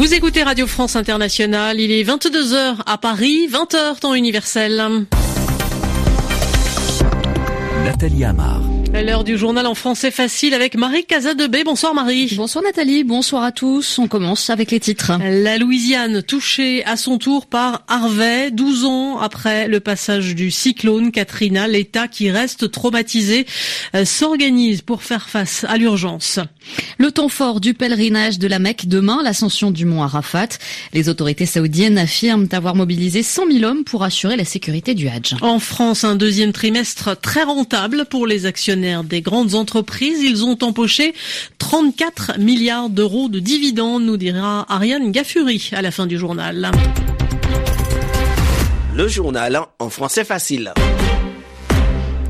Vous écoutez Radio France Internationale, il est 22h à Paris, 20h temps universel. Nathalie Amar. L'heure du journal en français facile avec Marie Casadebé. Bonsoir Marie. Bonsoir Nathalie, bonsoir à tous. On commence avec les titres. La Louisiane touchée à son tour par Harvey, 12 ans après le passage du cyclone Katrina, l'État qui reste traumatisé euh, s'organise pour faire face à l'urgence. Le temps fort du pèlerinage de la Mecque demain, l'ascension du mont Arafat. Les autorités saoudiennes affirment avoir mobilisé 100 000 hommes pour assurer la sécurité du Hajj. En France, un deuxième trimestre très rentable pour les actionnaires des grandes entreprises. Ils ont empoché 34 milliards d'euros de dividendes, nous dira Ariane Gaffuri à la fin du journal. Le journal en français facile.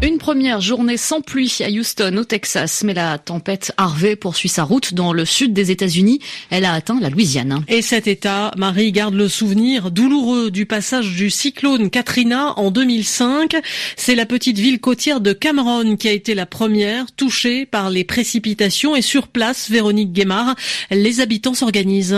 Une première journée sans pluie à Houston, au Texas, mais la tempête Harvey poursuit sa route dans le sud des États-Unis. Elle a atteint la Louisiane. Et cet état, Marie garde le souvenir douloureux du passage du cyclone Katrina en 2005. C'est la petite ville côtière de Cameron qui a été la première touchée par les précipitations et sur place, Véronique Guémard, les habitants s'organisent.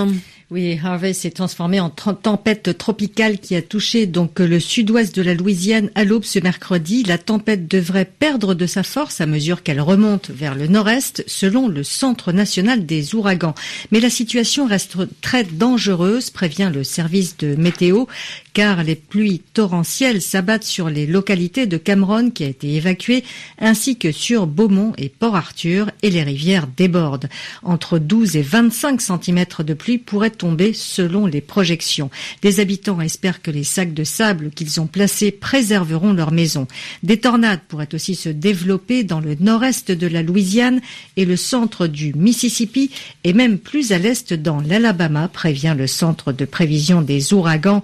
Oui, Harvey s'est transformé en tempête tropicale qui a touché donc le sud-ouest de la Louisiane à l'aube ce mercredi. La tempête devrait perdre de sa force à mesure qu'elle remonte vers le nord-est, selon le Centre national des ouragans. Mais la situation reste très dangereuse, prévient le service de météo, car les pluies torrentielles s'abattent sur les localités de Cameron qui a été évacuée, ainsi que sur Beaumont et Port-Arthur, et les rivières débordent. Entre 12 et 25 cm de pluie pourraient tomber selon les projections. Des habitants espèrent que les sacs de sable qu'ils ont placés préserveront leur maison. Des tornades pourraient aussi se développer dans le nord-est de la Louisiane et le centre du Mississippi et même plus à l'est dans l'Alabama, prévient le centre de prévision des ouragans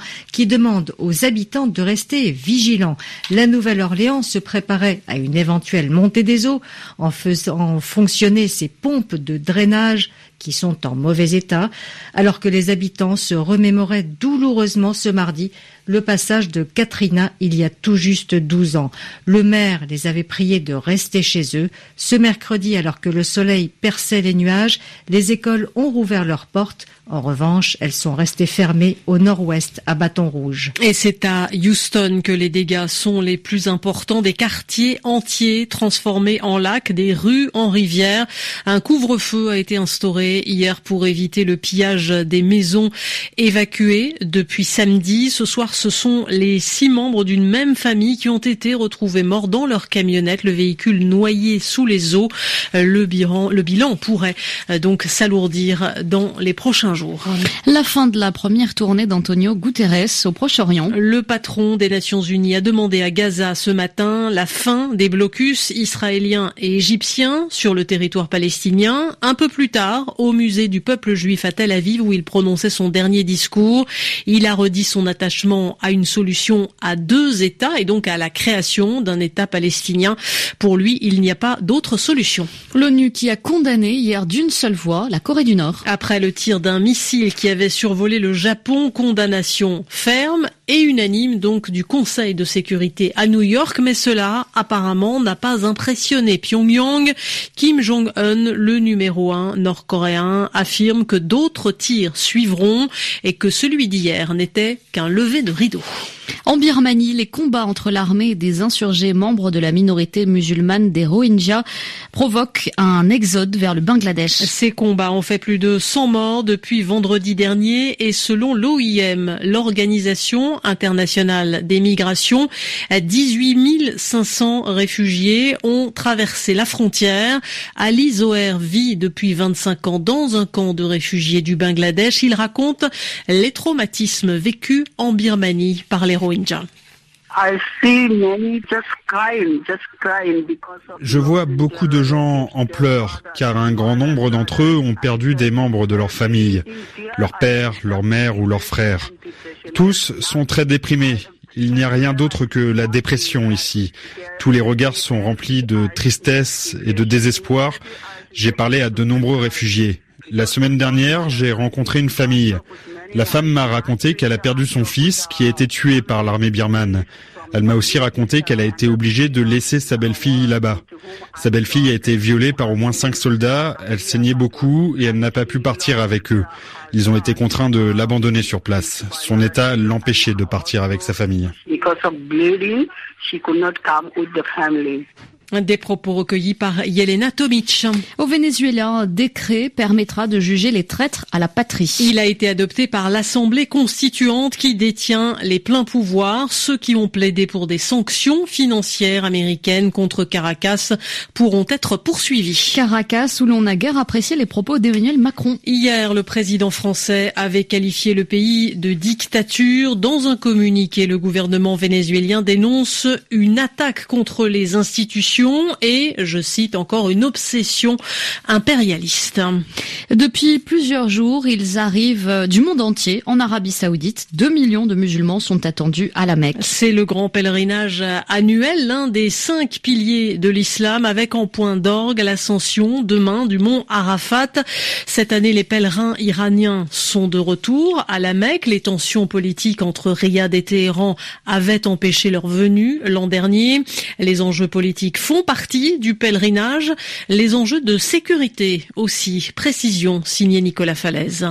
demande aux habitants de rester vigilants. La Nouvelle-Orléans se préparait à une éventuelle montée des eaux en faisant fonctionner ses pompes de drainage qui sont en mauvais état, alors que les habitants se remémoraient douloureusement ce mardi le passage de Katrina il y a tout juste 12 ans. Le maire les avait priés de rester chez eux. Ce mercredi, alors que le soleil perçait les nuages, les écoles ont rouvert leurs portes. En revanche, elles sont restées fermées au nord-ouest, à Bâton Rouge. Et c'est à Houston que les dégâts sont les plus importants. Des quartiers entiers transformés en lacs, des rues en rivières. Un couvre-feu a été instauré hier pour éviter le pillage des maisons évacuées depuis samedi. Ce soir, ce sont les six membres d'une même famille qui ont été retrouvés morts dans leur camionnette, le véhicule noyé sous les eaux. Le bilan, le bilan pourrait euh, donc s'alourdir dans les prochains jours. La fin de la première tournée d'Antonio Guterres au Proche-Orient. Le patron des Nations Unies a demandé à Gaza ce matin la fin des blocus israéliens et égyptiens sur le territoire palestinien. Un peu plus tard, au musée du peuple juif à Tel Aviv, où il prononçait son dernier discours, il a redit son attachement à une solution à deux États et donc à la création d'un État palestinien. Pour lui, il n'y a pas d'autre solution. L'ONU qui a condamné hier d'une seule voix la Corée du Nord. Après le tir d'un missile qui avait survolé le Japon, condamnation ferme et unanime donc du Conseil de sécurité à New York, mais cela apparemment n'a pas impressionné Pyongyang. Kim Jong-un, le numéro un nord-coréen, affirme que d'autres tirs suivront et que celui d'hier n'était qu'un lever de rideau. En Birmanie, les combats entre l'armée et des insurgés membres de la minorité musulmane des Rohingyas provoquent un exode vers le Bangladesh. Ces combats ont fait plus de 100 morts depuis vendredi dernier et selon l'OIM, l'Organisation internationale des migrations, 18 500 réfugiés ont traversé la frontière. Ali Zoher vit depuis 25 ans dans un camp de réfugiés du Bangladesh. Il raconte les traumatismes vécus en Birmanie par les Rohingyas. Je vois beaucoup de gens en pleurs car un grand nombre d'entre eux ont perdu des membres de leur famille, leur père, leur mère ou leur frère. Tous sont très déprimés. Il n'y a rien d'autre que la dépression ici. Tous les regards sont remplis de tristesse et de désespoir. J'ai parlé à de nombreux réfugiés. La semaine dernière, j'ai rencontré une famille. La femme m'a raconté qu'elle a perdu son fils qui a été tué par l'armée birmane. Elle m'a aussi raconté qu'elle a été obligée de laisser sa belle-fille là-bas. Sa belle-fille a été violée par au moins cinq soldats, elle saignait beaucoup et elle n'a pas pu partir avec eux. Ils ont été contraints de l'abandonner sur place. Son état l'empêchait de partir avec sa famille. Des propos recueillis par Yelena Tomic. Au Venezuela, un décret permettra de juger les traîtres à la patrie. Il a été adopté par l'Assemblée constituante qui détient les pleins pouvoirs. Ceux qui ont plaidé pour des sanctions financières américaines contre Caracas pourront être poursuivis. Caracas, où l'on a guère apprécié les propos d'Emmanuel Macron. Hier, le président français avait qualifié le pays de dictature. Dans un communiqué, le gouvernement vénézuélien dénonce une attaque contre les institutions et, je cite encore, une obsession impérialiste. Depuis plusieurs jours, ils arrivent du monde entier en Arabie Saoudite. Deux millions de musulmans sont attendus à la Mecque. C'est le grand pèlerinage annuel, l'un des cinq piliers de l'islam, avec en point d'orgue l'ascension demain du mont Arafat. Cette année, les pèlerins iraniens sont de retour à la Mecque. Les tensions politiques entre Riyad et Téhéran avaient empêché leur venue l'an dernier. Les enjeux politiques font partie du pèlerinage. Les enjeux de sécurité aussi. Précision, signé Nicolas Falaise.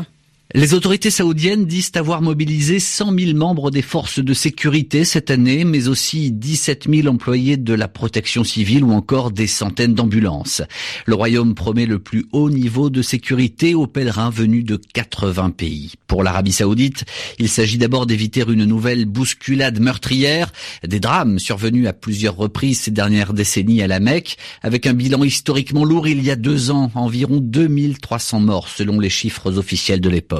Les autorités saoudiennes disent avoir mobilisé 100 000 membres des forces de sécurité cette année, mais aussi 17 000 employés de la protection civile ou encore des centaines d'ambulances. Le royaume promet le plus haut niveau de sécurité aux pèlerins venus de 80 pays. Pour l'Arabie saoudite, il s'agit d'abord d'éviter une nouvelle bousculade meurtrière, des drames survenus à plusieurs reprises ces dernières décennies à la Mecque, avec un bilan historiquement lourd il y a deux ans, environ 2300 morts selon les chiffres officiels de l'époque.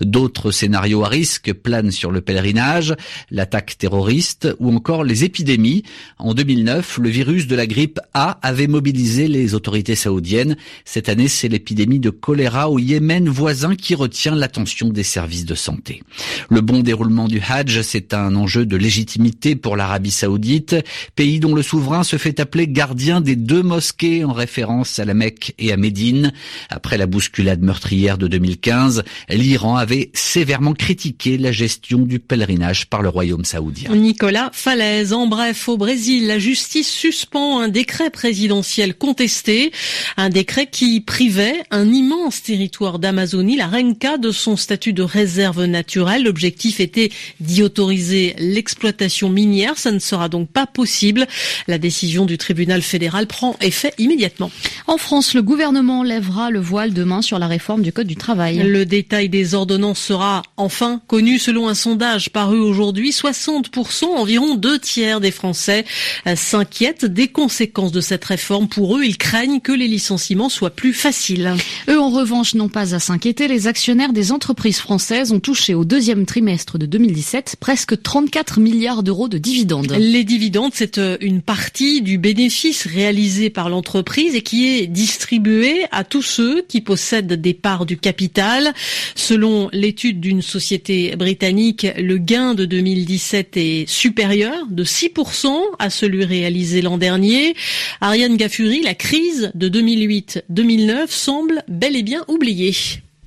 D'autres scénarios à risque planent sur le pèlerinage, l'attaque terroriste ou encore les épidémies. En 2009, le virus de la grippe A avait mobilisé les autorités saoudiennes. Cette année, c'est l'épidémie de choléra au Yémen voisin qui retient l'attention des services de santé. Le bon déroulement du Hajj, c'est un enjeu de légitimité pour l'Arabie saoudite, pays dont le souverain se fait appeler gardien des deux mosquées en référence à la Mecque et à Médine. Après la bousculade meurtrière de 2015, l'Iran avait sévèrement critiqué la gestion du pèlerinage par le royaume saoudien. Nicolas Falaise. En bref, au Brésil, la justice suspend un décret présidentiel contesté, un décret qui privait un immense territoire d'Amazonie, la Renca, de son statut de réserve naturelle. L'objectif était d'y autoriser l'exploitation minière. Ça ne sera donc pas possible. La décision du tribunal fédéral prend effet immédiatement. En France, le gouvernement lèvera le voile demain sur la réforme du Code du travail. Le détail des ordonnances sera enfin connu selon un sondage paru aujourd'hui. 60%, environ deux tiers des Français euh, s'inquiètent des conséquences de cette réforme. Pour eux, ils craignent que les licenciements soient plus faciles. Eux, en revanche, n'ont pas à s'inquiéter. Les actionnaires des entreprises françaises ont touché au deuxième trimestre de 2017 presque 34 milliards d'euros de dividendes. Les dividendes, c'est euh, une partie du bénéfice réalisé par l'entreprise et qui est distribué à tous ceux qui possèdent des parts du capital. Selon l'étude d'une société britannique, le gain de 2017 est supérieur de 6% à celui réalisé l'an dernier. Ariane Gaffuri, la crise de 2008-2009 semble bel et bien oubliée.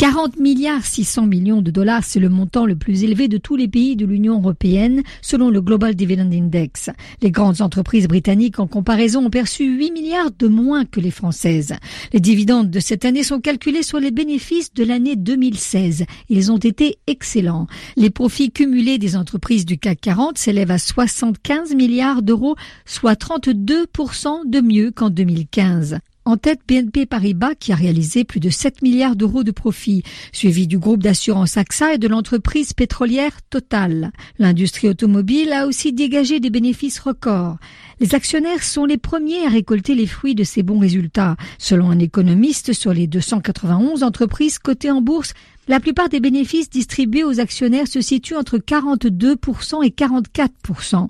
40 milliards 600 millions de dollars, c'est le montant le plus élevé de tous les pays de l'Union européenne, selon le Global Dividend Index. Les grandes entreprises britanniques, en comparaison, ont perçu 8 milliards de moins que les françaises. Les dividendes de cette année sont calculés sur les bénéfices de l'année 2016. Ils ont été excellents. Les profits cumulés des entreprises du CAC 40 s'élèvent à 75 milliards d'euros, soit 32% de mieux qu'en 2015. En tête, BNP Paribas qui a réalisé plus de 7 milliards d'euros de profit, suivi du groupe d'assurance AXA et de l'entreprise pétrolière Total. L'industrie automobile a aussi dégagé des bénéfices records. Les actionnaires sont les premiers à récolter les fruits de ces bons résultats. Selon un économiste, sur les 291 entreprises cotées en bourse, la plupart des bénéfices distribués aux actionnaires se situent entre 42% et 44%.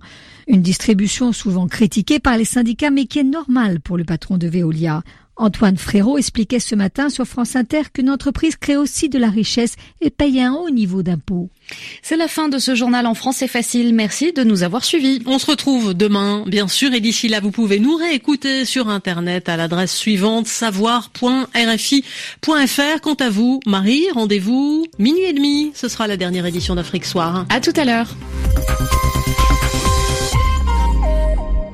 Une distribution souvent critiquée par les syndicats mais qui est normale pour le patron de Veolia. Antoine Frérot expliquait ce matin sur France Inter qu'une entreprise crée aussi de la richesse et paye un haut niveau d'impôts. C'est la fin de ce journal en français facile. Merci de nous avoir suivis. On se retrouve demain, bien sûr, et d'ici là, vous pouvez nous réécouter sur Internet à l'adresse suivante savoir.rfi.fr. Quant à vous, Marie, rendez-vous minuit et demi. Ce sera la dernière édition d'Afrique Soir. À tout à l'heure.